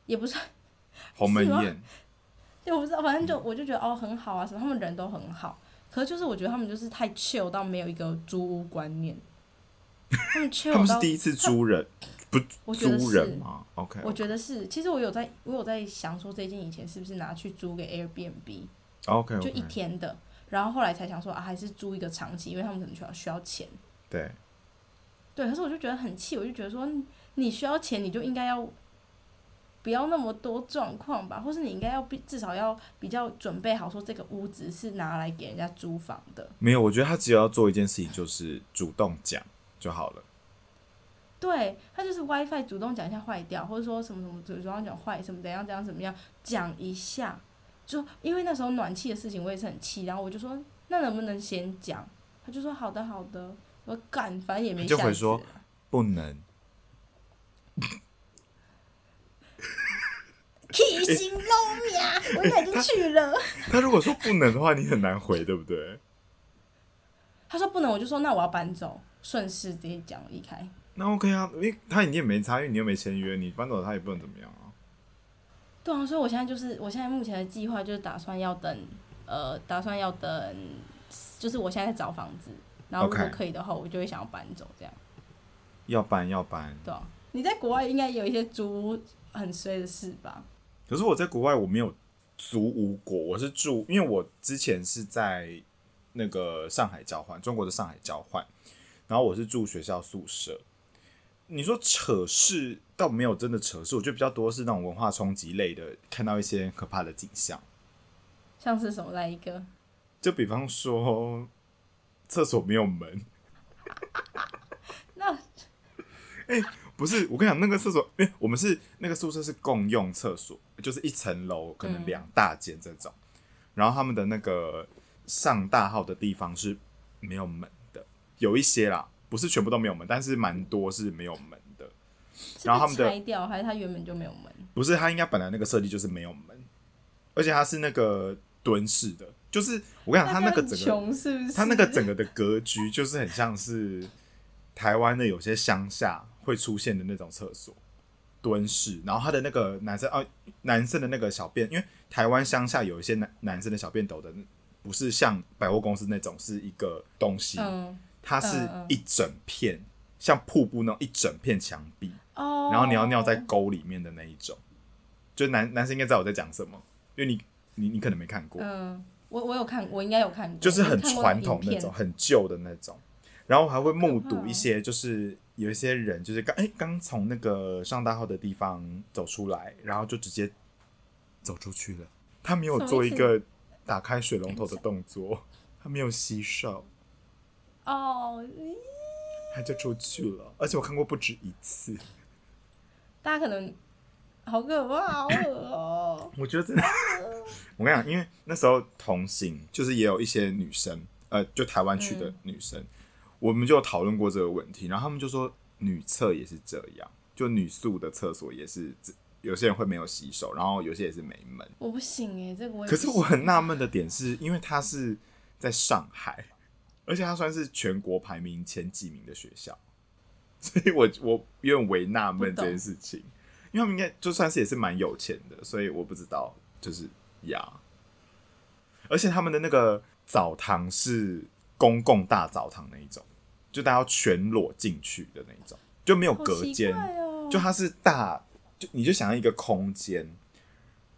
也不是 [laughs] 鸿门宴。就我 [laughs] 不知道，反正就我就觉得哦很好啊，什么他们人都很好，可是就是我觉得他们就是太 chill 到没有一个租屋观念。他们 chill [laughs] 他们是第一次租人，不租人吗？OK，我觉得是。其实我有在，我有在想说，这件以前是不是拿去租给 Airbnb？OK，就一天的。然后后来才想说啊，还是租一个长期，因为他们可能需要需要钱。对。对，可是我就觉得很气，我就觉得说，你需要钱，你就应该要不要那么多状况吧，或是你应该要比至少要比较准备好，说这个屋子是拿来给人家租房的。没有，我觉得他只要做一件事情，就是主动讲就好了。对他就是 WiFi 主动讲一下坏掉，或者说什么什么主动讲坏什么怎样怎样怎么样讲一下。就因为那时候暖气的事情，我也是很气，然后我就说，那能不能先讲？他就说好的好的，我干，反正也没。就会说不能。[laughs] 提心漏面，我应该就去了。[laughs] 他如果说不能的话，你很难回，对不对？他说不能，我就说那我要搬走，顺势直接讲离开。那 OK 啊，因为他你也没差，因为你又没签约，你搬走他也不能怎么样啊。对啊，所以我现在就是，我现在目前的计划就是打算要等，呃，打算要等，就是我现在在找房子，然后如果可以的话，我就会想要搬走这样。要搬要搬。对啊，你在国外应该有一些租很衰的事吧？可是我在国外我没有租屋过，我是住，因为我之前是在那个上海交换，中国的上海交换，然后我是住学校宿舍。你说扯事倒没有真的扯事，我觉得比较多是那种文化冲击类的，看到一些可怕的景象。像是什么来一个？就比方说，厕所没有门。[laughs] 那，[laughs] 哎，不是，我跟你讲，那个厕所，因为我们是那个宿舍是共用厕所，就是一层楼可能两大间这种，然后他们的那个上大号的地方是没有门的，有一些啦。不是全部都没有门，但是蛮多是没有门的。然后他们的拆掉还是它原本就没有门？不是，它应该本来那个设计就是没有门，而且它是那个蹲式的。就是我跟你讲，它那个整个，是不是？它那个整个的格局就是很像是台湾的有些乡下会出现的那种厕所，蹲式。然后它的那个男生啊，男生的那个小便，因为台湾乡下有一些男男生的小便斗的，不是像百货公司那种是一个东西。嗯。它是一整片像瀑布那种一整片墙壁，然后你要尿在沟里面的那一种，就男男生应该知道我在讲什么，因为你你你可能没看过，嗯，我我有看，我应该有看过，就是很传统那种，很旧的那种，然后还会目睹一些，就是有一些人就是刚哎刚从那个上大号的地方走出来，然后就直接走出去了，他没有做一个打开水龙头的动作，他没有洗手。哦，他就出去了，而且我看过不止一次。大家可能好可怕，好恶哦！[laughs] 我觉得真的，[laughs] 我跟你讲，因为那时候同行，就是也有一些女生，呃，就台湾去的女生，我们就讨论过这个问题，然后他们就说女厕也是这样，就女宿的厕所也是，有些人会没有洗手，然后有些也是没门。我不行哎，这个我可是我很纳闷的点是，因为他是在上海。而且它算是全国排名前几名的学校，所以我我有点为纳闷这件事情，因为他们应该就算是也是蛮有钱的，所以我不知道就是呀。而且他们的那个澡堂是公共大澡堂那一种，就大家要全裸进去的那一种，就没有隔间，就它是大，就你就想要一个空间，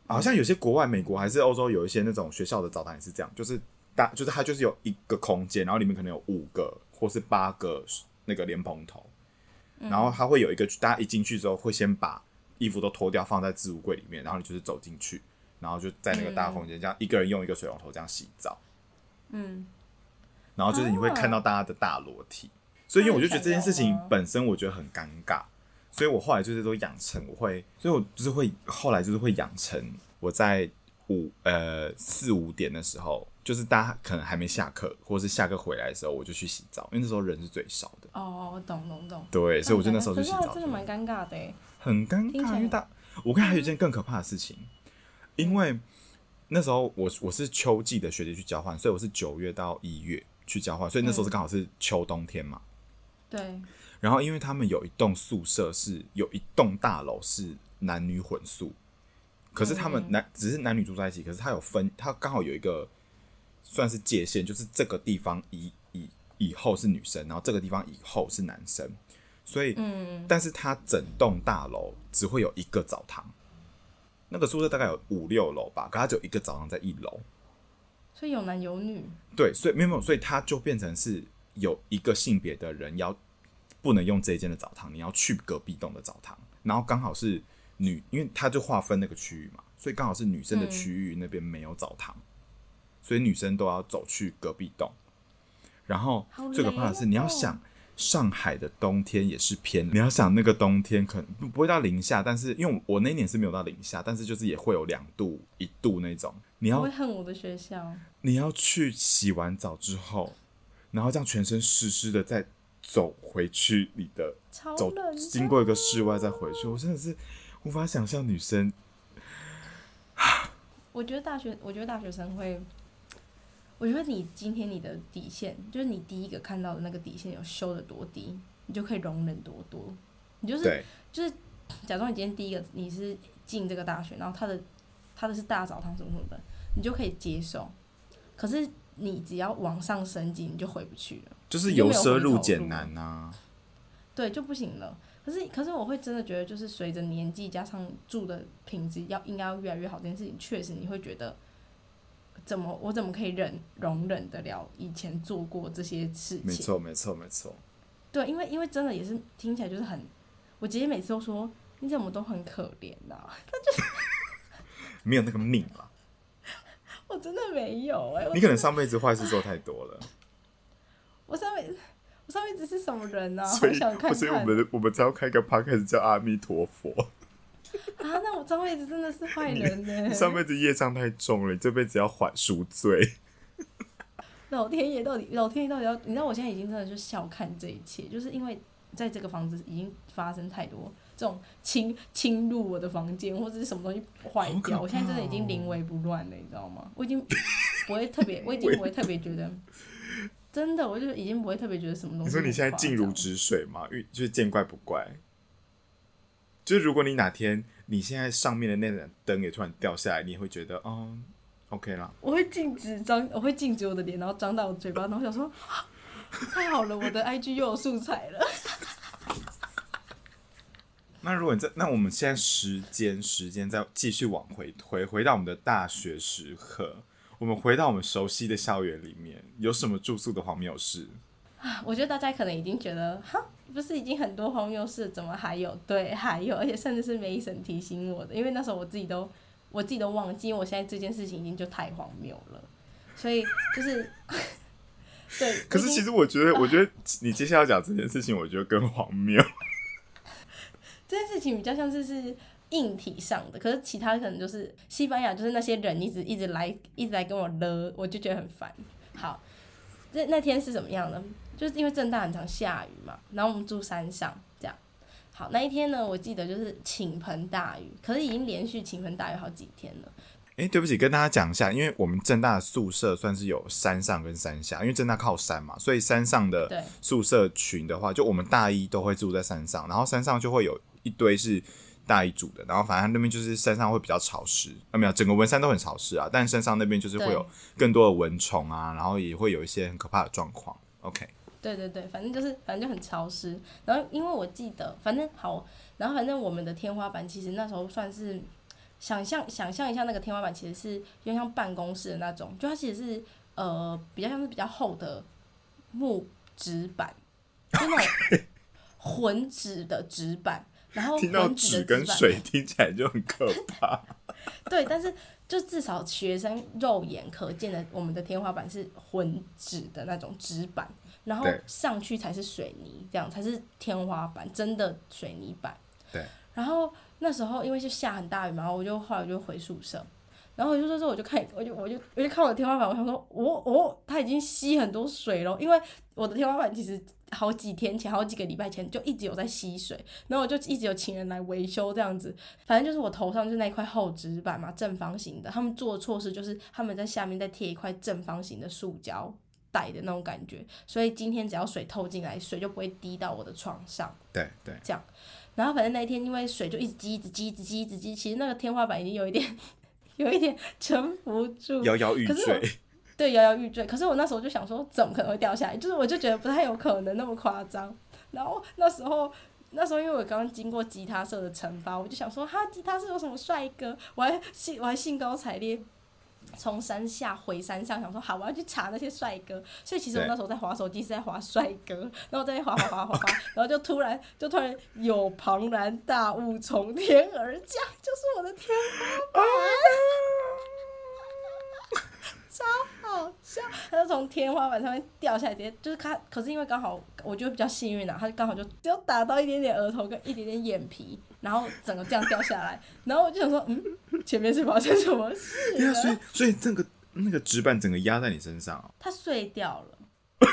好像有些国外美国还是欧洲有一些那种学校的澡堂也是这样，就是。大就是它就是有一个空间，然后里面可能有五个或是八个那个莲蓬头，然后它会有一个，大家一进去之后会先把衣服都脱掉放在置物柜里面，然后你就是走进去，然后就在那个大空间这样一个人用一个水龙头这样洗澡，嗯，然后就是你会看到大家的大裸体，所以因为我就觉得这件事情本身我觉得很尴尬，所以我后来就是都养成我会，所以我就是会后来就是会养成我在五呃四五点的时候，就是大家可能还没下课，或是下课回来的时候，我就去洗澡，因为那时候人是最少的。哦，我懂懂懂。对，所以我就那时候就可是洗澡去，还真的蛮尴尬的哎。很尴尬，因为大我看还有一件更可怕的事情，因为那时候我我是秋季的学姐去交换，所以我是九月到一月去交换，所以那时候是刚好是秋冬天嘛。对，然后因为他们有一栋宿舍是有一栋大楼是男女混宿，可是他们嗯男、只是男女住在一起，可是他有分，他刚好有一个算是界限，就是这个地方以以以后是女生，然后这个地方以后是男生，所以，嗯，但是它整栋大楼只会有一个澡堂，那个宿舍大概有五六楼吧，可它只有一个澡堂在一楼，所以有男有女。对，所以没有没有，所以它就变成是有一个性别的人要不能用这一间的澡堂，你要去隔壁栋的澡堂，然后刚好是女，因为它就划分那个区域嘛，所以刚好是女生的嗯。区域那边没有澡堂，所以女生都要走去隔壁栋。然后最可怕的是，你要想上海的冬天也是偏，你要想那个冬天可能不不会到零下，但是因为我我那一年是没有到零下，但是就是也会有两度一度那种，你要会恨我的学校。你要去洗完澡之后，然后这样全身湿湿的再走回去你的走超，经过一个室外再回去，我真的是无法想象女生我觉得大学，我觉得大学生会，我觉得你今天你的底线，就是你第一个看到的那个底线有修的多低，你就可以容忍多多。你就是对就是，假装你今天第一个你是进这个大学，然后他的他的是大澡堂什么什么的，你就可以接受。可是你只要往上升级，你就回不去了。就是由奢入俭难呐、对，就不行了。可是，可是我会真的觉得，就是随着年纪加上住的品质要应该要越来越好，这件事情确实你会觉得，怎么我怎么可以忍容忍得了以前做过这些事情？没错，没错，没错。对，因为因为真的也是听起来就是很，我姐姐每次都说你怎么都很可怜呐、[laughs] 没有那个命了，我真的没有哎、我你可能上辈子坏事做太多了，[laughs] 我上辈子我上辈子是什么人啊？好所以想看所以我们我们才要开一个 podcast 叫阿弥陀佛。[laughs] 啊！那我上辈子真的是坏人呢、你上辈子业障太重了，你这辈子要还赎罪。[laughs] 老天爷到底，老天爷到底要？你知道我现在已经真的就笑看这一切，就是因为在这个房子已经发生太多这种侵侵入我的房间或者是什么东西坏掉，我现在真的已经临危不乱了，你知道吗？我已经不会特别，[laughs] 我已经不会特别觉得，真的，我就已经不会特别觉得什么东西。你说你现在静如，止水吗？因为就是见怪不怪。就是如果你哪天你现在上面的那盏灯也突然掉下来，你也会觉得哦，OK 啦。我会禁止张，我会禁止我的脸，然后张大我嘴巴，然后想说，啊太好了，我的 IG 又有素材了。[laughs] 那如果你在，那我们现在时间时间再继续往回推，回到我们的大学时刻，我们回到我们熟悉的校园里面，有什么住宿的荒谬事？我觉得大家可能已经觉得，哈，不是已经很多荒谬事，怎么还有？对，还有，而且甚至是梅婶提醒我的，因为那时候我自己都我自己都忘记，因为我现在这件事情已经就太荒谬了，所以就是，[laughs] 对。可是其实实我觉得，我觉得你接下来讲这件事情，我觉得更荒谬。[laughs] 这件事情比较像是是硬体上的，可是其他可能就是西班牙，就是那些人一直一直来一直来跟我勒，我就觉得很烦。好，那那天是怎么样呢？就是因为正大很常下雨嘛，然后我们住山上这样。好，那一天呢，我记得就是倾盆大雨，可是已经连续倾盆大雨好几天了。哎、对不起，跟大家讲一下，因为我们正大的宿舍算是有山上跟山下，因为正大靠山嘛，所以山上的宿舍群的话，就我们大一都会住在山上，然后山上就会有一堆是大一组的，然后反正那边就是山上会比较潮湿，啊没有，整个文山都很潮湿啊，但山上那边就是会有更多的蚊虫啊，然后也会有一些很可怕的状况。OK，对对对，反正就是反正就很潮湿。然后因为我记得，反正好，然后反正我们的天花板其实那时候算是想象想象一下，那个天花板其实是有点像办公室的那种，就它其实是呃比较像是比较厚的木纸板，就那种 [laughs] 混纸的纸板。然后听到混纸跟水听起来就很可怕。对，但是就至少学生肉眼可见的，我们的天花板是混纸的那种纸板，然后上去才是水泥，这样才是天花板，真的水泥板。对。然后那时候因为就下很大雨嘛，我就后来我就回宿舍，然后回宿舍之后我就看，我就我就我就看我的天花板，我想说，哦哦，它已经吸很多水了，因为我的天花板其实好几天前、好几个礼拜前就一直有在吸水，然后我就一直有请人来维修这样子。反正就是我头上就是那块厚纸板嘛，正方形的，他们做的措施就是他们在下面再贴一块正方形的塑胶袋的那种感觉，所以今天只要水透进来，水就不会滴到我的床上。对对，这样然后反正那一天因为水就一直积，一直积，一直积，一直积，其实那个天花板已经有一点，[laughs] 有一点撑不住，摇摇欲坠。对，摇摇欲坠。可是我那时候就想说，怎么可能会掉下来？就是我就觉得不太有可能那么夸张。然后那时候，那时候因为我刚刚经过吉他社的惩罚，我就想说，哈，吉他社有什么帅哥？我还兴我还兴高采烈。从山下回山上，想说好，我要去查那些帅哥。所以其实我那时候在划手机是在划帅哥，然后在划划划划划，[laughs] 然后就突然就突然有庞然大物从天而降，就是我的天花板。[laughs] 好笑，他就从天花板上面掉下来，直接就是他，可是因为刚好我觉得比较幸运啊，他刚好就只有打到一点点额头跟一点点眼皮，然后整个这样掉下来，然后我就想说，嗯，前面是发生什么事对啊，所以了？所以这个那个纸板整个压在你身上哦，它碎掉了。[laughs]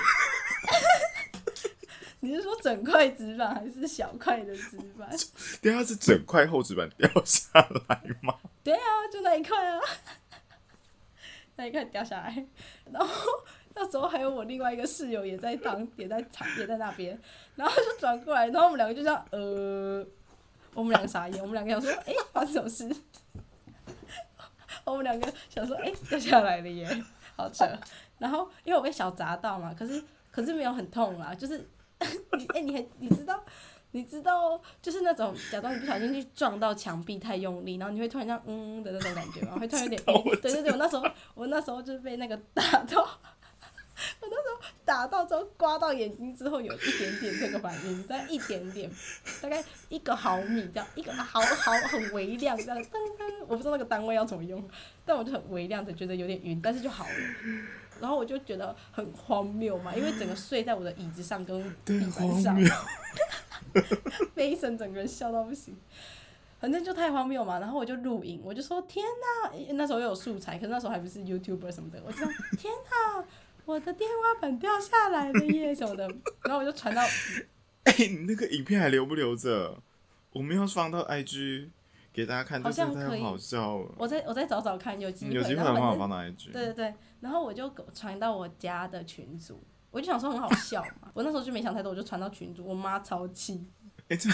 你是说整块纸板还是小块的纸板？[laughs] 对啊，是整块厚纸板掉下来吗？对啊，就那一块啊，那一块掉下来，[laughs] 然后那时候还有我另外一个室友也在当，也在场，也在那边，然后就转过来，然后我们两个就这样，呃，我们两个傻眼，我们两个想说，哎、发生什么事？[laughs] 我们两个想说，哎、掉下来了耶，好扯。然后因为我被小砸到嘛，可是可是没有很痛啦，就是 [laughs] 你哎、你还你知道你知道就是那种假装你不小心去撞到墙壁太用力，然后你会突然这样嗯的那种感觉吗？会突然有点晕。对对对，我那时候我那时候就是被那个打到，我那时候打到之后刮到眼睛之后有一点点这个反应，大概一点点，大概一个毫米这样，一个毫毫很微量这样，噔噔，我不知道那个单位要怎么用，但我就很微量的觉得有点晕，但是就好了。然后我就觉得很荒谬嘛，因为整个睡在我的椅子上跟对，地板上，[laughs] 被一声整个人笑到不行。反正就太荒谬嘛，然后我就录影，我就说天哪，那时候又有素材，可是那时候还不是 YouTuber 什么的，我就说天哪，我的天花板掉下来了耶什么的，然后我就传到 [laughs] 哎、你那个影片还留不留着？我们要放到 IG 给大家看，好像可以太好笑了。我再我再找找看，有机会，有机会的话我放到 IG。对对对，然后我就传到我家的群组，我就想说很好笑嘛，我那时候就没想太多，我就传到群主，我妈超气，哎、这，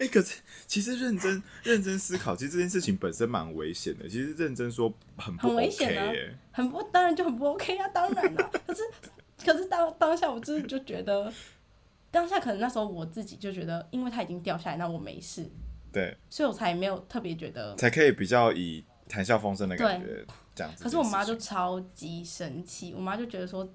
哎、可是其实认真认真思考，其实这件事情本身蛮危险的。其实认真说很不很危险啊耶。很不，当然就很不 OK 啊，当然啦。可是，可是当当下我真的就觉得，当下可能那时候我自己就觉得，因为它已经掉下来，那我没事，对，所以我才没有特别觉得。才可以比较以谈笑风生的感觉可是我妈就超级生气，我妈就觉得说，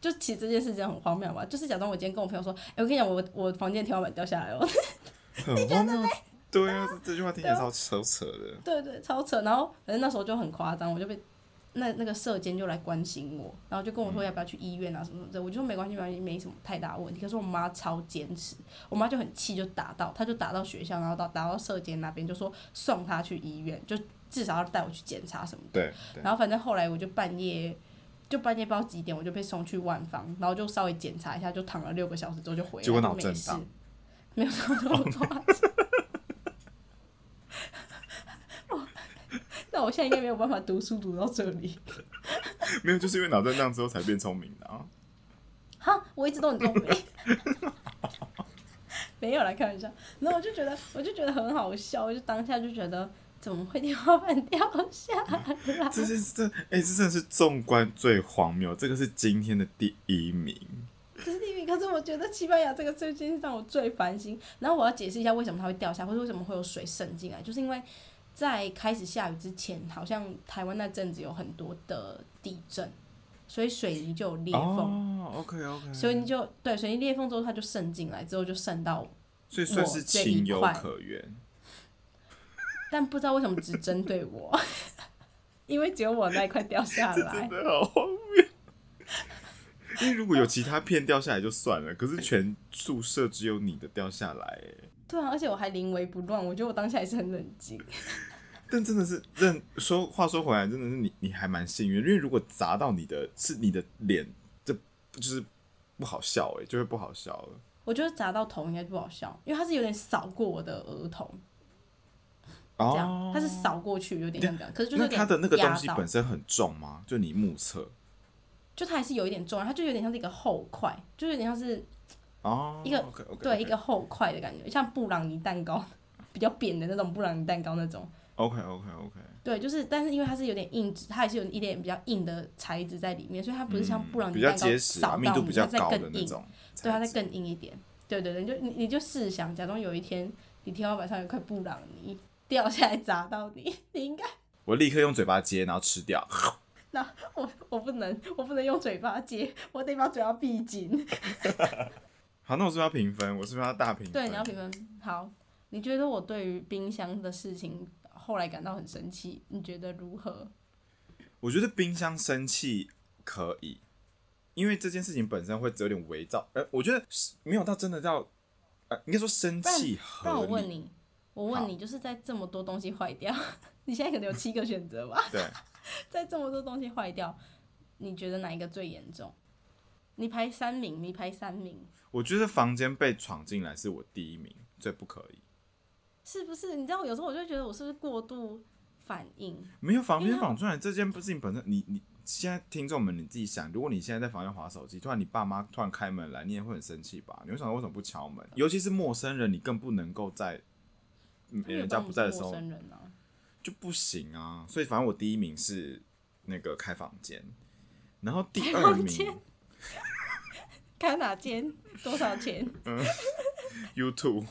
就其实这件事情很荒谬嘛，就是假装我今天跟我朋友说，哎、我跟你讲，我我房间天花板掉下来了，[laughs] 很荒谬。对啊，这这句话听起来超扯扯的。对对，超扯。然后反正那时候就很夸张，我就被那那个社监就来关心我，然后就跟我说要不要去医院啊什么什么的，我就说没关系，没关系，没什么太大问题。可是我妈超坚持，我妈就很气，就打到，她就打到学校，然后到打到社监那边，就说送她去医院，就至少要带我去检查什么的。对对，然后反正后来我就半夜。就半夜不知道几点，我就被送去万方，然后就稍微检查一下，就躺了六个小时之后就回来，结果脑震荡，没有那么夸张。哦那我现在应该没有办法读书读到这里。没有，就是因为脑震荡之后才变聪明的啊。哈，我一直都很聪明。[laughs] 没有来开玩笑，然后我就觉得，我就觉得很好笑，我就当下就觉得，怎么会天花板掉下来？这是这哎、这真的是纵观最荒谬，这个是今天的第一名。这是第一名，可是我觉得西班牙这个最近让我最烦心。然后我要解释一下为什么它会掉下来，或者为什么会有水渗进来，就是因为在开始下雨之前，好像台湾那阵子有很多的地震，所以水泥就有裂缝。哦，OK OK，所以你就对水泥裂缝之后，它就渗进来，之后就渗到，所以算是我情有可原。但不知道为什么只针对我，因为只有我那一块掉下来真。的好荒谬。因为如果有其他片掉下来就算了，可是全宿舍只有你的掉下来，哎，对啊，而且我还临危不乱，我觉得我当下还是很冷静。[laughs] 但真的是认说话说回来，真的是你你还蛮幸运，因为如果砸到你的是你的脸，这就是不好笑哎，就会不好笑了。我觉得砸到头应该不好笑，因为它是有点扫过我的额头，哦这样，它是扫过去，有点像这样，可是就是它的那个东西本身很重吗？就你目测就它还是有一点重，它就有点像是一个厚块，就有点像是哦，一个对一个厚块的感觉，像布朗尼蛋糕比较扁的那种布朗尼蛋糕那种。OK OK OK，对，就是，但是因为它是有点硬质，它还是有一点比较硬的材质在里面，所以它不是像布朗嗯比较尼蛋糕结实啊，扫密度比到你，它再较高的更硬，那种，对，它再更硬一点。对对对，你就你你就试想，假装有一天你天花板上有块布朗尼掉下来砸到你，[laughs] 你应该，我立刻用嘴巴接，然后吃掉。[laughs] 那我我不能，我不能用嘴巴接，我得把嘴巴闭紧。[laughs] 好，那我是不是要评分？我是不是要大评分？对，你要评分。好，你觉得我对于冰箱的事情后来感到很生气，你觉得如何？我觉得冰箱生气可以，因为这件事情本身会有点伪造。呃，我觉得是没有到真的到，呃，应该说生气合理。问你，我问你，就是在这么多东西坏掉，你现在可能有七个选择吧？对，[laughs] 在这么多东西坏掉，你觉得哪一个最严重？你排三名，你排三名，我觉得房间被闯进来是我第一名，最不可以。是不是？你知道，有时候我就觉得我是不是过度反应？没有房间闯进来这件事情本身，你你现在听众们你自己想，如果你现在在房间划手机，突然你爸妈突然开门来，你也会很生气吧？你会想到为什么不敲门？尤其是陌生人，你更不能够在人家不在的时候就不行啊。所以反正我第一名是那个开房间，然后第二名开 [laughs] 哪间？多少钱 [laughs] YouTube？YouTube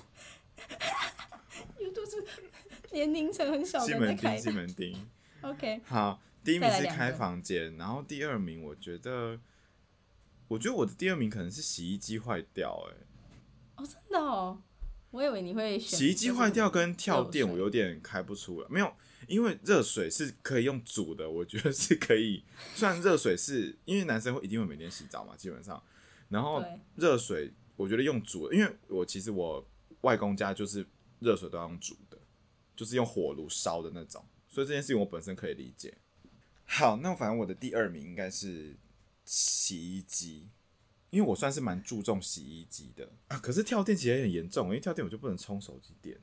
是年龄层很小的西门町西开。门町。OK，好，第一名是开房间，然后第二名我觉得，我觉得我的第二名可能是洗衣机坏掉、欸，哦，真的哦，我以为你会选洗衣机坏掉跟跳电，我有点开不出来。没有，因为热水是可以用煮的，我觉得是可以。[laughs] 虽然热水是因为男生会一定会每天洗澡嘛，基本上，然后热水我觉得用煮的，因为我其实我外公家就是热水都要用煮的，就是用火炉烧的那种，所以这件事情我本身可以理解。好，那反正我的第二名应该是洗衣机，因为我算是蛮注重洗衣机的啊。可是跳电其实也很严重，因为跳电我就不能充手机电。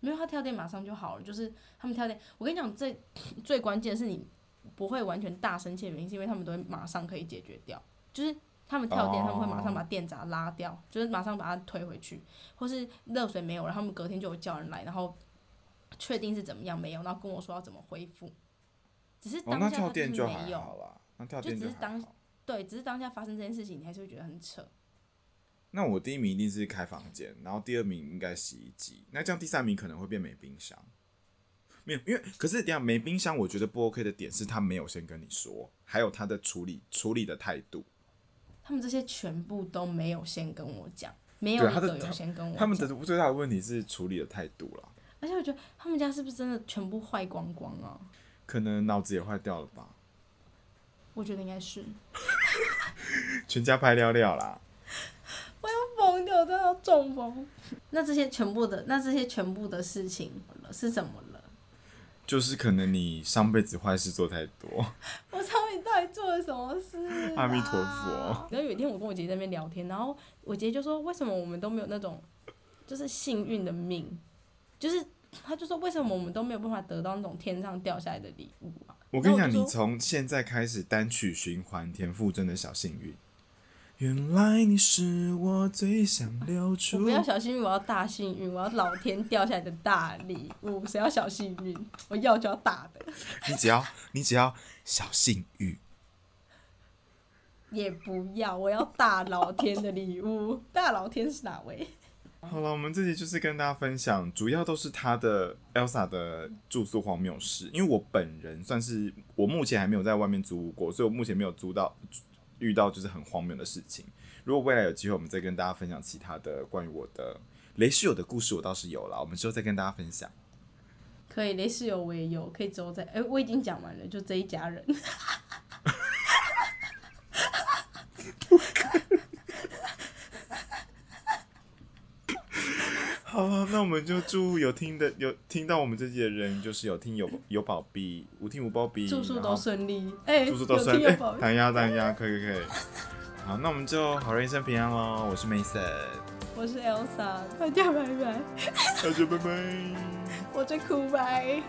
没有他跳电马上就好了，就是他们跳电。我跟你讲，最最关键的是你不会完全大声气的原因，是因为他们都会马上可以解决掉，就是他们跳电，哦他们会马上把电闸拉掉，就是马上把它推回去，或是热水没有了，他们隔天就有叫人来，然后确定是怎么样没有，然后跟我说要怎么恢复。只是当下他电就是没有，好，那跳就电只是当。对，只是当下发生这件事情，你还是会觉得很扯。那我第一名一定是开房间，然后第二名应该洗衣机，那这样第三名可能会变没冰箱。没有，因为可是等一下没冰箱，我觉得不 OK 的点是他没有先跟你说，还有他的处理处理的态度。他们这些全部都没有先跟我讲，没有对他的一个有先跟我讲。他们的最大的问题是处理的态度啦，而且我觉得他们家是不是真的全部坏光光啊？可能脑子也坏掉了吧，我觉得应该是。全家拍料料啦。[laughs] 疯掉，真的要中风。[laughs] 那这些全部的，那这些全部的事情是怎么了？就是可能你上辈子坏事做太多，[laughs] 我操，你到底做了什么事、啊？阿弥陀佛。然后有一天我跟我姐姐在那边聊天，然后我姐姐就说：“为什么我们都没有那种就是幸运的命？就是她就说为什么我们都没有办法得到那种天上掉下来的礼物啊？”我跟你讲，你从现在开始单曲循环，田馥甄的小幸运。原来你是我最想留我住不要小幸运，我要大幸运，我要老天掉下来的大礼物。谁要小幸运？我要就要大的，你只要你只要小幸运，[laughs] 也不要，我要大老天的礼物。大老天是哪位？好了，我们这集就是跟大家分享，主要都是他的 Elsa 的住宿荒谬事。因为我本人算是我目前还没有在外面租过，所以我目前没有租到遇到就是很荒谬的事情。如果未来有机会，我们再跟大家分享其他的关于我的雷室友的故事，我倒是有了，我们之后再跟大家分享。可以，雷室友我也有，可以之后再。哎、我已经讲完了，就这一家人。[laughs] 那我们就祝有听的有听到我们这集的人，就是有听有有保庇，无听无保庇，住宿都顺利，哎、住宿都有顺利。哎听有保佑单压单压，可以可以可以。好，那我们就好人一生平安喽。我是 Mason，我是 Elsa，大家拜拜，大家拜拜。我在哭拜。